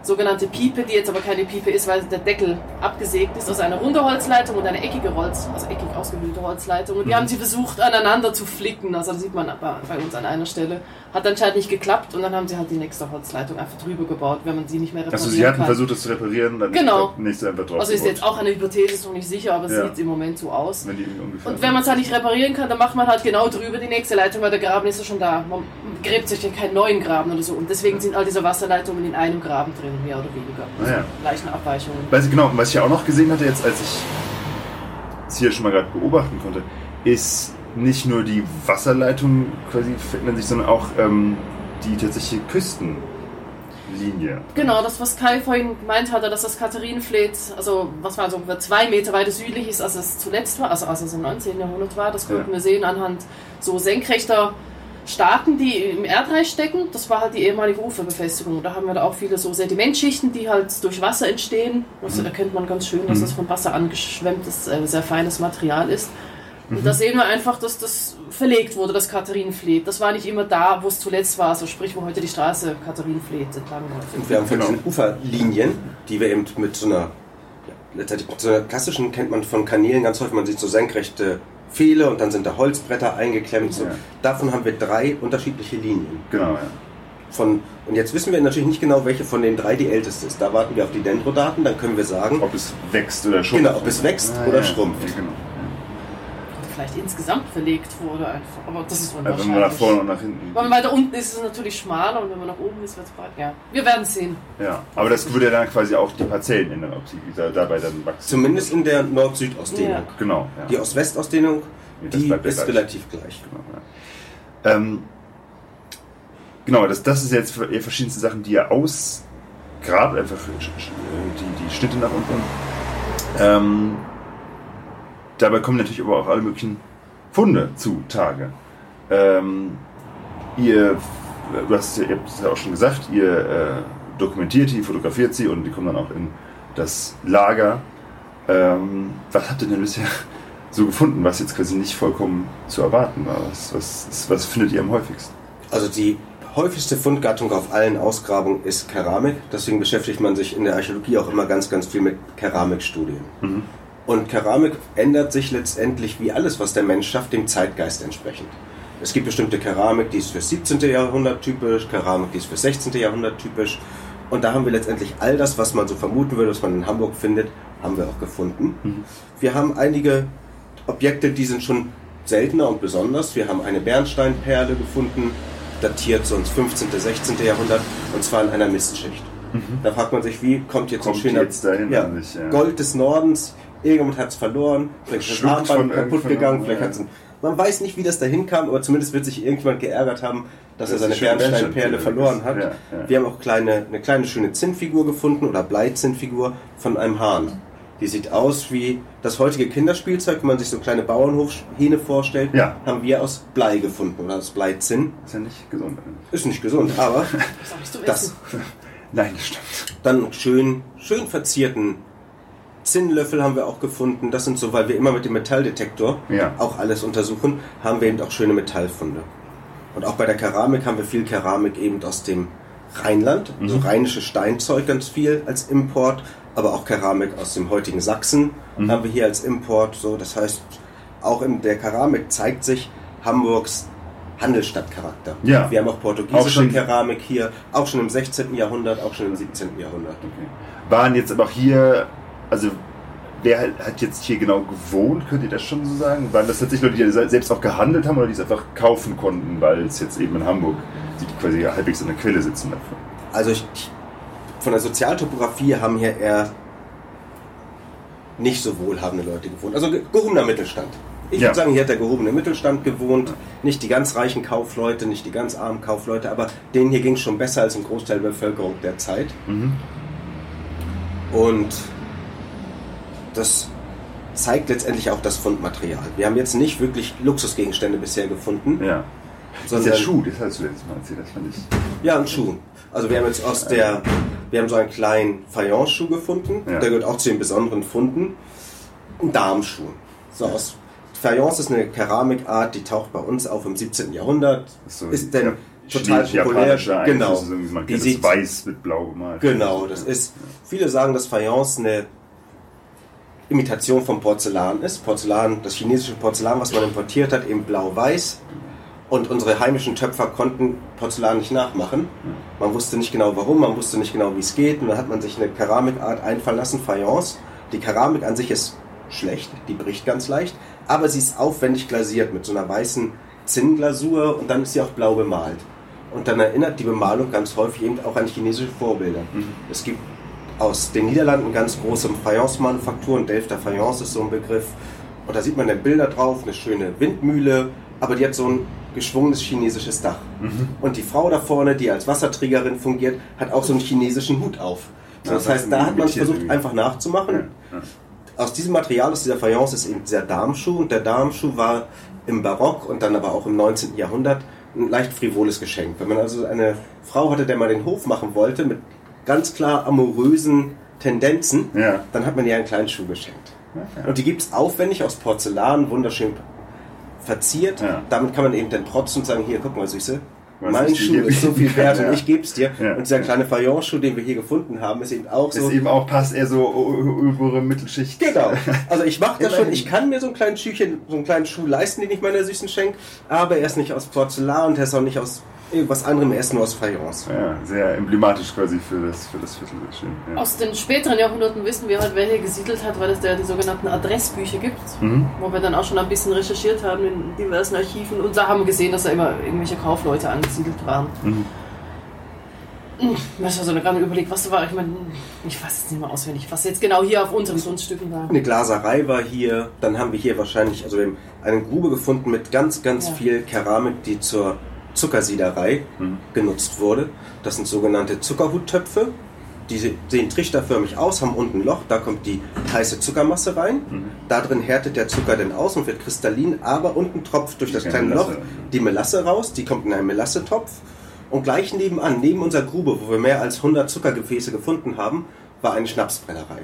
sogenannte Piepe, die jetzt aber keine Piepe ist, weil der Deckel abgesägt ist. Also eine runde Holzleitung und eine eckige Holz, also eckig ausgehöhlte Holzleitung. Und die haben sie versucht aneinander zu flicken. Also das sieht man bei, uns an einer Stelle. Hat anscheinend nicht geklappt und dann haben sie halt die nächste Holzleitung einfach drüber gebaut, wenn man sie nicht mehr reparieren Also sie hatten kann. versucht, das zu reparieren, dann Genau. ist nächste einfach drauf. Also ist jetzt auch eine Hypothese, ist noch nicht sicher, aber es Ja. sieht im Moment so aus. Wenn Und wenn man es halt nicht reparieren kann, dann macht man halt genau drüber die nächste Leitung, weil der Graben ist ja schon da. Man gräbt sich ja keinen neuen Graben oder so. Und deswegen sind all diese Wasserleitungen in einem Graben drin, mehr oder weniger. Ah ja. Leichten Abweichungen. Weiß ich genau, was ich auch noch gesehen hatte, jetzt als ich es hier schon mal gerade beobachten konnte, ist nicht nur die Wasserleitung quasi verändern sich, sondern auch ähm, die tatsächliche Küstenlinie. Genau, das, was Kai vorhin gemeint hatte, dass das Katharinenfleet, also was war so ungefähr zwei Meter weiter südlich ist, als es zuletzt war, also als es im 19. Jahrhundert war, das konnten Ja. wir sehen anhand so senkrechter Staaten, die im Erdreich stecken. Das war halt die ehemalige Uferbefestigung. Da haben wir da auch viele so Sedimentschichten, die halt durch Wasser entstehen. Das erkennt man ganz schön, dass das von Wasser angeschwemmtes, äh, sehr feines Material ist. Und da sehen wir einfach, dass das verlegt wurde, das Katharinenfleet. Das war nicht immer da, wo es zuletzt war, also sprich, wo heute die Straße Katharinenfleet entlang läuft. Und wir haben von Genau. diesen Uferlinien, die wir eben mit so einer, ja, letztendlich mit so einer klassischen, kennt man von Kanälen ganz häufig, man sieht so senkrechte Pfähle und dann sind da Holzbretter eingeklemmt. So. Ja. Davon haben wir drei unterschiedliche Linien. Genau, ja. Von, und jetzt wissen wir natürlich nicht genau, welche von den drei die älteste ist. Da warten wir auf die Dendrodaten, dann können wir sagen, Ob es wächst oder schrumpft. Genau, ob es wächst oder schrumpft. Ja, genau. Vielleicht insgesamt verlegt wurde einfach. Aber das ist Also wenn unwahrscheinlich. man nach vorne und nach hinten. wenn man weiter unten ist, ist es natürlich schmaler und wenn man nach oben ist, wird es breit. Ja, wir werden sehen. Ja, aber das würde ja dann quasi auch die Parzellen ändern, ob sie da, dabei dann wachsen. Zumindest in der Nord-Süd-Ausdehnung. Ja. Genau. Ja. Die Ost-West-Ausdehnung, Ja, das die ist gleich. relativ gleich. Genau, ja. ähm, genau das, das ist jetzt für eher verschiedenste Sachen, die ihr ausgrabt, einfach sch- die, die Schnitte nach unten. Ähm, dabei kommen natürlich aber auch alle möglichen Funde zutage. Ähm, ihr, du hast ihr habt es ja auch schon gesagt, ihr äh, dokumentiert die, fotografiert sie und die kommen dann auch in das Lager. Ähm, was habt ihr denn bisher so gefunden, was jetzt quasi nicht vollkommen zu erwarten war? Was, was, was findet ihr am häufigsten? Also die häufigste Fundgattung auf allen Ausgrabungen ist Keramik. Deswegen beschäftigt man sich in der Archäologie auch immer ganz, ganz viel mit Keramikstudien. Und Keramik ändert sich letztendlich wie alles, was der Mensch schafft, dem Zeitgeist entsprechend. Es gibt bestimmte Keramik, die ist fürs 17. Jahrhundert typisch, Keramik, die ist fürs 16. Jahrhundert typisch. Und da haben wir letztendlich all das, was man so vermuten würde, was man in Hamburg findet, haben wir auch gefunden. Wir haben einige Objekte, die sind schon seltener und besonders. Wir haben eine Bernsteinperle gefunden, datiert so ins 15., 16. Jahrhundert, und zwar in einer Mistschicht. Da fragt man sich, wie kommt jetzt Kommt ein schöner jetzt dahin ja, ja. Gold des Nordens, irgendjemand hat es verloren, vielleicht ist das Armband kaputt gegangen, vielleicht hat es ein man weiß nicht, wie das dahin kam, aber zumindest wird sich irgendjemand geärgert haben, dass er Dass seine Bernsteinperle verloren hat. Ja, ja. Wir haben auch kleine, eine kleine schöne Zinnfigur gefunden oder Bleizinnfigur von einem Hahn. Die sieht aus wie das heutige Kinderspielzeug, wenn man sich so kleine Bauernhofhähne vorstellt, Ja. haben wir aus Blei gefunden oder aus Bleizinn. Ist ja nicht gesund. Ist nicht gesund, aber Das das. Nein, das stimmt. dann schön, schön verzierten Zinnlöffel haben wir auch gefunden. Das sind so, weil wir immer mit dem Metalldetektor Ja. auch alles untersuchen, haben wir eben auch schöne Metallfunde. Und auch bei der Keramik haben wir viel Keramik eben aus dem Rheinland, so rheinische Steinzeug ganz viel als Import, aber auch Keramik aus dem heutigen Sachsen haben wir hier als Import. So, das heißt, auch in der Keramik zeigt sich Hamburgs Handelsstadtcharakter. Ja. Wir haben auch portugiesische Auch Keramik hier, auch schon im 16. Jahrhundert, auch schon im 17. Jahrhundert. Okay. Waren jetzt aber auch hier, also wer hat- hat jetzt hier genau gewohnt, könnt ihr das schon so sagen? Waren das tatsächlich Leute, die se- selbst auch gehandelt haben oder die es einfach kaufen konnten, weil es jetzt eben in Hamburg, die quasi halbwegs an der Quelle sitzen dafür? Also ich, von der Sozialtopographie haben hier eher nicht so wohlhabende Leute gewohnt. Also ge- gehobener Mittelstand. Ich Ja. würde sagen, hier hat der gehobene Mittelstand gewohnt. Nicht die ganz reichen Kaufleute, nicht die ganz armen Kaufleute, aber denen hier ging es schon besser als im Großteil der Bevölkerung der Zeit. Und das zeigt letztendlich auch das Fundmaterial. Wir haben jetzt nicht wirklich Luxusgegenstände bisher gefunden, Ja. Das ist sondern der Schuh, das hast du letztes Mal erzählt, das fand ich. Ja, ein Schuh. Also wir haben jetzt aus der, wir haben so einen kleinen Fayence-Schuh gefunden. Ja. Der gehört auch zu den besonderen Funden. Ein Darmschuh. So aus Fayence ist eine Keramikart, die taucht bei uns auf im 17. Jahrhundert. So ist denn ja, total populär. Genau. Die sieht, weiß mit blau gemalt. genau, das ist, viele sagen, dass Fayence eine Imitation vom Porzellan ist. Porzellan, das chinesische Porzellan, was man importiert hat, eben blau-weiß. Und unsere heimischen Töpfer konnten Porzellan nicht nachmachen. Man wusste nicht genau warum, man wusste nicht genau wie es geht. Und dann hat man sich eine Keramikart einfallen lassen, Fayence. Die Keramik an sich ist schlecht, die bricht ganz leicht, aber sie ist aufwendig glasiert mit so einer weißen Zinnglasur und dann ist sie auch blau bemalt. Und dann erinnert die Bemalung ganz häufig eben auch an chinesische Vorbilder. Es gibt aus den Niederlanden ganz große Fayence-Manufakturen, Delfter Fayence ist so ein Begriff. Und da sieht man dann Bilder drauf, eine schöne Windmühle, aber die hat so ein geschwungenes chinesisches Dach. Und die Frau da vorne, die als Wasserträgerin fungiert, hat auch so einen chinesischen Hut auf. So, Ja, das das heißt, da hat man versucht einfach nachzumachen. Aus diesem Material, aus dieser Fayence ist eben dieser Darmschuh und der Darmschuh war im Barock und dann aber auch im 19. Jahrhundert ein leicht frivoles Geschenk. Wenn man also eine Frau hatte, der mal den Hof machen wollte, mit ganz klar amorösen Tendenzen, Ja. dann hat man ihr einen kleinen Schuh geschenkt. Und die gibt es aufwendig aus Porzellan, wunderschön verziert. Ja. Damit kann man eben dann protzen und sagen, hier, guck mal, Süße, Was mein Schuh ist so viel wert kann, und ja. ich gebe es dir. Ja. Und dieser kleine Fayence-Schuh, den wir hier gefunden haben, ist eben auch so... Ist eben auch passt eher so obere Mittelschicht. Genau. Also ich mache das schon, ich kann mir so einen kleinen Schüchen, so einen kleinen Schuh leisten, den ich meiner Süßen schenke, aber er ist nicht aus Porzellan und er ist auch nicht aus was anderem essen nur aus Fayence. Ja, sehr emblematisch quasi für das, für das Viertel. Schön, ja. Aus den späteren Jahrhunderten wissen wir halt, wer hier gesiedelt hat, weil es da die sogenannten Adressbücher gibt, Mhm. wo wir dann auch schon ein bisschen recherchiert haben in diversen Archiven und da haben wir gesehen, dass da immer irgendwelche Kaufleute angesiedelt waren. Mhm. Was war so eine gerade überlegt, was war, ich meine, ich weiß jetzt nicht mehr auswendig, was jetzt genau hier auf unseren Grundstücken war. Eine Glaserei war hier, dann haben wir hier wahrscheinlich, also wir haben eine Grube gefunden mit ganz, ganz Ja. viel Keramik, die zur Zuckersiederei Mhm. genutzt wurde. Das sind sogenannte Zuckerhuttöpfe. Die se- sehen trichterförmig aus, haben unten ein Loch, da kommt die heiße Zuckermasse rein. Mhm. Da drin härtet der Zucker dann aus und wird kristallin, aber unten tropft durch das kleine Melasse. Loch die Melasse raus, die kommt in einen Melassetopf. Und gleich nebenan, neben unserer Grube, wo wir mehr als 100 Zuckergefäße gefunden haben, war eine Schnapsbrennerei.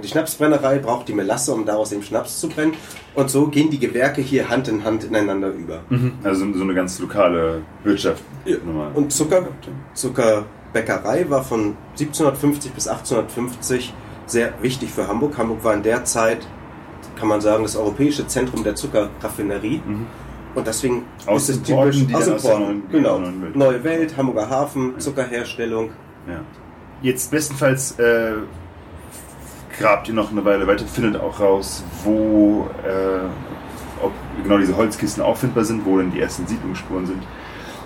Und die Schnapsbrennerei braucht die Melasse, um daraus den Schnaps zu brennen. Und so gehen die Gewerke hier Hand in Hand ineinander über. Mhm. Also so eine ganz lokale Wirtschaft. Ja. Und Zucker, Zuckerbäckerei war von 1750 bis 1850 sehr wichtig für Hamburg. Hamburg war in der Zeit, kann man sagen, das europäische Zentrum der Zuckerraffinerie. Mhm. Und deswegen Aus ist es Porten, typisch die aus dann den aus der Porten. neuen- Genau. Welt. Neue Welt, Hamburger Hafen, Zuckerherstellung. Ja. Jetzt bestenfalls äh, grabt ihr noch eine Weile weiter, findet auch raus, wo äh, ob genau diese Holzkisten auffindbar sind, wo denn die ersten Siedlungsspuren sind.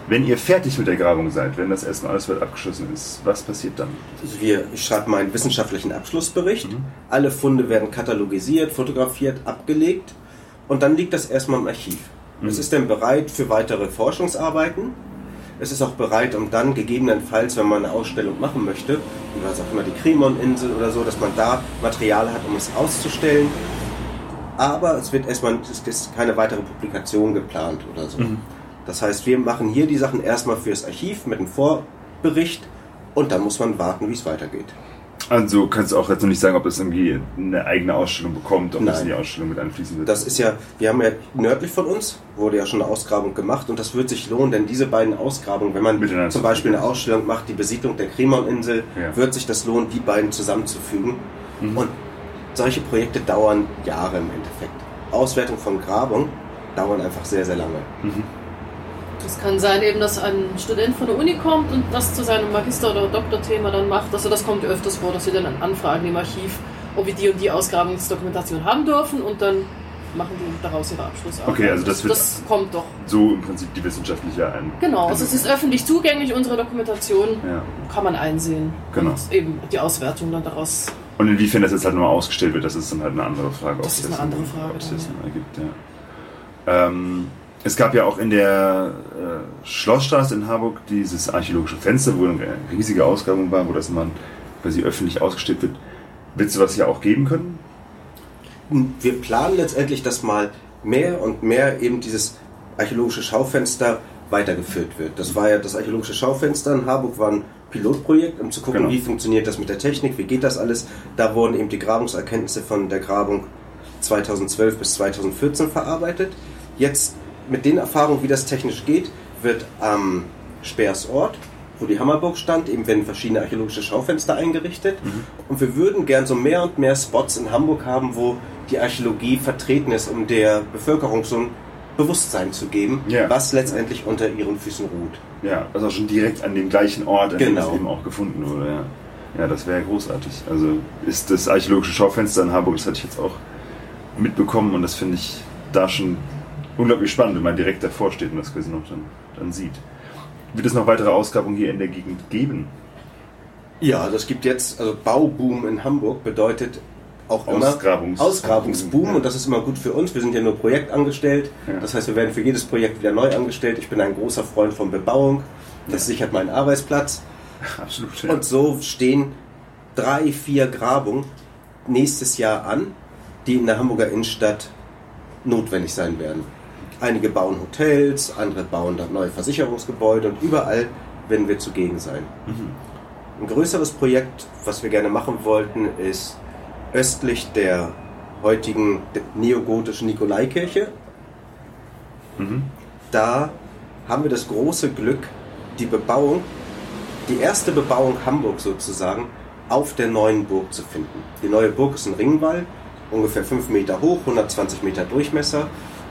Wenn ihr fertig mit der Grabung seid, wenn das erstmal alles weit abgeschlossen ist, was passiert dann? Also wir, ich schreibe meinen wissenschaftlichen Abschlussbericht. Mhm. Alle Funde werden katalogisiert, fotografiert, abgelegt und dann liegt das erstmal im Archiv. Mhm. Es ist dann bereit für weitere Forschungsarbeiten. Es ist auch bereit, um dann gegebenenfalls, wenn man eine Ausstellung machen möchte, wie was auch immer die Cremon-Insel oder so, dass man da Material hat, um es auszustellen. Aber es wird erstmal, es ist keine weitere Publikation geplant oder so. Mhm. Das heißt, wir machen hier die Sachen erstmal fürs Archiv mit einem Vorbericht und dann muss man warten, wie es weitergeht. Also kannst du auch jetzt noch nicht sagen, ob es irgendwie eine eigene Ausstellung bekommt, ob das in Nein. die Ausstellung mit einfließen wird. Das ist ja, wir haben ja nördlich von uns, wurde ja schon eine Ausgrabung gemacht und das wird sich lohnen, denn diese beiden Ausgrabungen, wenn man zum zu Beispiel eine. Ausstellung macht, die Besiedlung der Cremon-Insel, Ja. wird sich das lohnen, die beiden zusammenzufügen. Mhm. Und solche Projekte dauern Jahre im Endeffekt. Auswertung von Grabung dauern einfach sehr, sehr lange. Es kann sein eben, dass ein Student von der Uni kommt und das zu seinem Magister- oder Doktorthema dann macht. Also das kommt öfters vor, dass sie dann anfragen im Archiv, ob wir die und die Ausgrabungsdokumentation haben dürfen und dann machen die daraus ihre Abschlussarbeit. Okay, also das wird- das kommt doch. so im Prinzip die wissenschaftliche ein. Genau, also es ist öffentlich zugänglich, unsere Dokumentation Ja. kann man einsehen. Genau. Und eben die Auswertung dann daraus. Und inwiefern das jetzt halt nochmal ausgestellt wird, das ist dann halt eine andere Frage. Das ist eine andere Frage ob es dann, das Sinn ergibt, ja. Ähm, es gab ja auch in der äh, Schlossstraße in Harburg dieses archäologische Fenster, wo eine riesige Ausgrabung war, wo das mal quasi öffentlich ausgestellt wird. Wird es sowas ja auch geben können? Wir planen letztendlich, dass mal mehr und mehr eben dieses archäologische Schaufenster weitergeführt wird. Das war ja das archäologische Schaufenster in Harburg, war ein Pilotprojekt, um zu gucken, Genau. wie funktioniert das mit der Technik, wie geht das alles. Da wurden eben die Grabungserkenntnisse von der Grabung 2012 bis 2014 verarbeitet. Jetzt mit den Erfahrungen, wie das technisch geht, wird am Speersort, wo die Hammerburg stand, eben werden verschiedene archäologische Schaufenster eingerichtet. Und wir würden gern so mehr und mehr Spots in Hamburg haben, wo die Archäologie vertreten ist, um der Bevölkerung so ein Bewusstsein zu geben, Ja. was letztendlich unter ihren Füßen ruht. Ja, also schon direkt an dem gleichen Ort, an dem Genau. es eben auch gefunden wurde. Ja, ja das wäre großartig. Also ist das archäologische Schaufenster in Harburg, das hatte ich jetzt auch mitbekommen und das finde ich da schon unglaublich spannend, wenn man direkt davor steht und das quasi noch dann, dann sieht. Wird es noch weitere Ausgrabungen hier in der Gegend geben? Ja, also es gibt jetzt, also Bauboom in Hamburg bedeutet auch immer Ausgrabungs- Ausgrabungsboom Ja. und das ist immer gut für uns. Wir sind ja nur projektangestellt. Ja. Das heißt, wir werden für jedes Projekt wieder neu angestellt. Ich bin ein großer Freund von Bebauung. Das sichert meinen Arbeitsplatz. Absolut. Ja. Und so stehen drei, vier Grabungen nächstes Jahr an, die in der Hamburger Innenstadt notwendig sein werden. Einige bauen Hotels, andere bauen dann neue Versicherungsgebäude und überall werden wir zugegen sein. Ein größeres Projekt, was wir gerne machen wollten, ist östlich der heutigen neogotischen Nikolaikirche. Mhm. Da haben wir das große Glück, die Bebauung, die erste Bebauung Hamburg sozusagen, auf der neuen Burg zu finden. Die neue Burg ist ein Ringwall, ungefähr 5 Meter hoch, 120 Meter Durchmesser.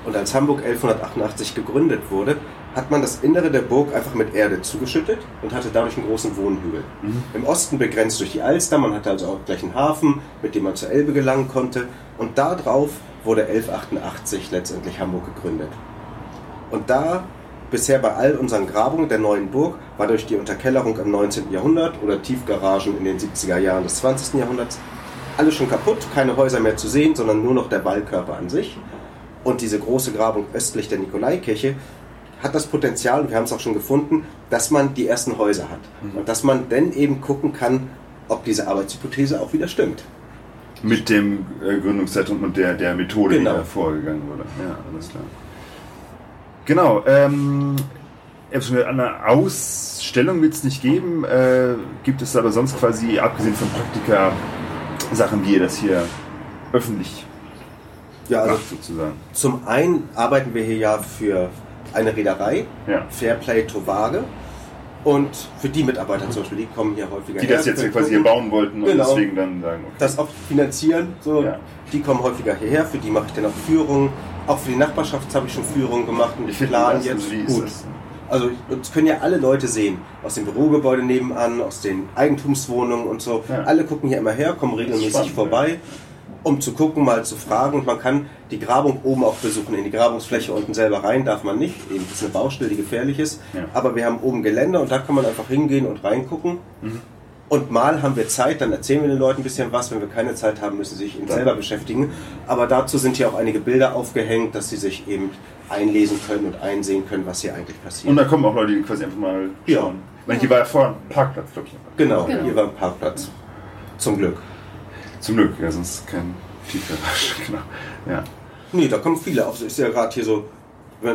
Und als Hamburg 1188 gegründet wurde, hat man das Innere der Burg einfach mit Erde zugeschüttet und hatte dadurch einen großen Wohnhügel. Mhm. Im Osten begrenzt durch die Alster, man hatte also auch gleich einen Hafen, mit dem man zur Elbe gelangen konnte. Und darauf wurde 1188 letztendlich Hamburg gegründet. Und da bisher bei all unseren Grabungen der neuen Burg war durch die Unterkellerung im 19. Jahrhundert oder Tiefgaragen in den 70er Jahren des 20. Jahrhunderts alles schon kaputt, keine Häuser mehr zu sehen, sondern nur noch der Wallkörper an sich. Und diese große Grabung östlich der Nikolaikirche hat das Potenzial, und wir haben es auch schon gefunden, dass man die ersten Häuser hat. Mhm. Und dass man dann eben gucken kann, ob diese Arbeitshypothese auch wieder stimmt. Mit dem äh, Gründungszeitraum und der, der Methode, Genau. die da vorgegangen wurde. Ja, alles klar. Genau. Ähm, eine Ausstellung wird es nicht geben. Äh, gibt es aber sonst quasi, abgesehen von Praktika, Sachen, wie ihr das hier öffentlich Ja, also macht, sozusagen? zum einen arbeiten wir hier ja für eine Reederei, Ja. Fairplay Tovage. Und für die Mitarbeiter zum Beispiel, die kommen hier häufiger Die her. das jetzt quasi hier gucken. bauen wollten und Genau. deswegen dann sagen, okay. das auch finanzieren. So, Ja. Die kommen häufiger hierher, für die mache ich dann auch Führungen. Auch für die Nachbarschaft habe ich schon Führungen gemacht und ich plane das, jetzt also gut. das? Also uns können ja alle Leute sehen, aus dem Bürogebäude nebenan, aus den Eigentumswohnungen und so. Ja. Alle gucken hier immer her, kommen regelmäßig spannend, vorbei, um zu gucken, mal zu fragen. Und man kann die Grabung oben auch besuchen. In die Grabungsfläche unten selber rein darf man nicht. Eben das ist eine Baustelle, die gefährlich ist. Ja. Aber wir haben oben Gelände und da kann man einfach hingehen und reingucken. Mhm. Und mal haben wir Zeit, dann erzählen wir den Leuten ein bisschen was. Wenn wir keine Zeit haben, müssen sie sich eben Dann- selber beschäftigen. Aber dazu sind hier auch einige Bilder aufgehängt, dass sie sich eben einlesen können und einsehen können, was hier eigentlich passiert. Und da kommen auch Leute, die quasi einfach mal Ja. schauen. Ich meine, hier war ja vorher ein Parkplatz, glaube ich. Genau, Genau. hier war ein Parkplatz. Zum Glück. Zum Glück, ja, sonst kein Tiefgarage. Genau. Ja. Nee, da kommen viele auf. Ist ja gerade hier so.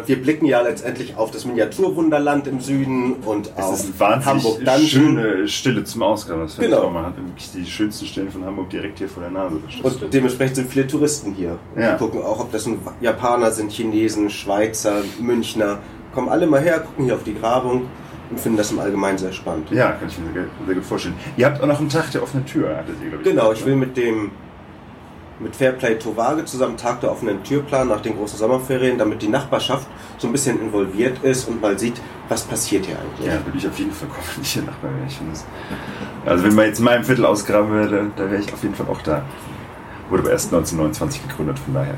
Wir blicken ja letztendlich auf das Miniaturwunderland im Süden und Es auf ist eine wahnsinnig Hamburg Dungeon. schöne Stille zum Ausgraben. Das Genau. ich auch. Man hat wirklich die schönsten Stellen von Hamburg direkt hier vor der Nase. Und dementsprechend sind viele Touristen hier. Ja. Die gucken auch, ob das Japaner sind, Chinesen, Schweizer, Münchner. Kommen alle mal her, gucken hier auf die Grabung und finden das im Allgemeinen sehr spannend. ja, kann ich mir sehr, sehr gut vorstellen. Ihr habt auch noch einen Tag der offenen Tür, hattet ihr, glaube ich. Genau, ich will ne? mit dem mit Fairplay Tovage zusammen Tag der offenen Tür planen nach den großen Sommerferien, damit die Nachbarschaft so ein bisschen involviert ist und mal sieht, was passiert hier eigentlich. Ja, würde ich auf jeden Fall kommen, wenn ich hier Nachbar wäre. Ich finde das- Also wenn man jetzt in meinem Viertel ausgraben würde, da wäre ich auf jeden Fall auch da. Wurde aber erst 1929 gegründet, von daher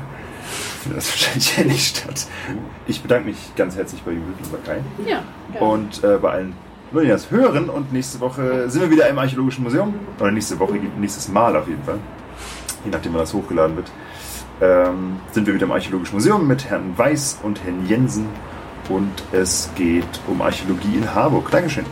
findet das wahrscheinlich ja nicht statt. Ich bedanke mich ganz herzlich bei Judith und bei Kai. Ja, gerne. und äh, bei allen Leuten, die das hören. Und nächste Woche sind wir wieder im Archäologischen Museum. Oder nächste Woche, nächstes Mal auf jeden Fall. Je nachdem, wann das hochgeladen wird. Ähm, sind wir wieder im Archäologischen Museum mit Herrn Weiß und Herrn Jensen. Und es geht um Archäologie in Harburg. Dankeschön.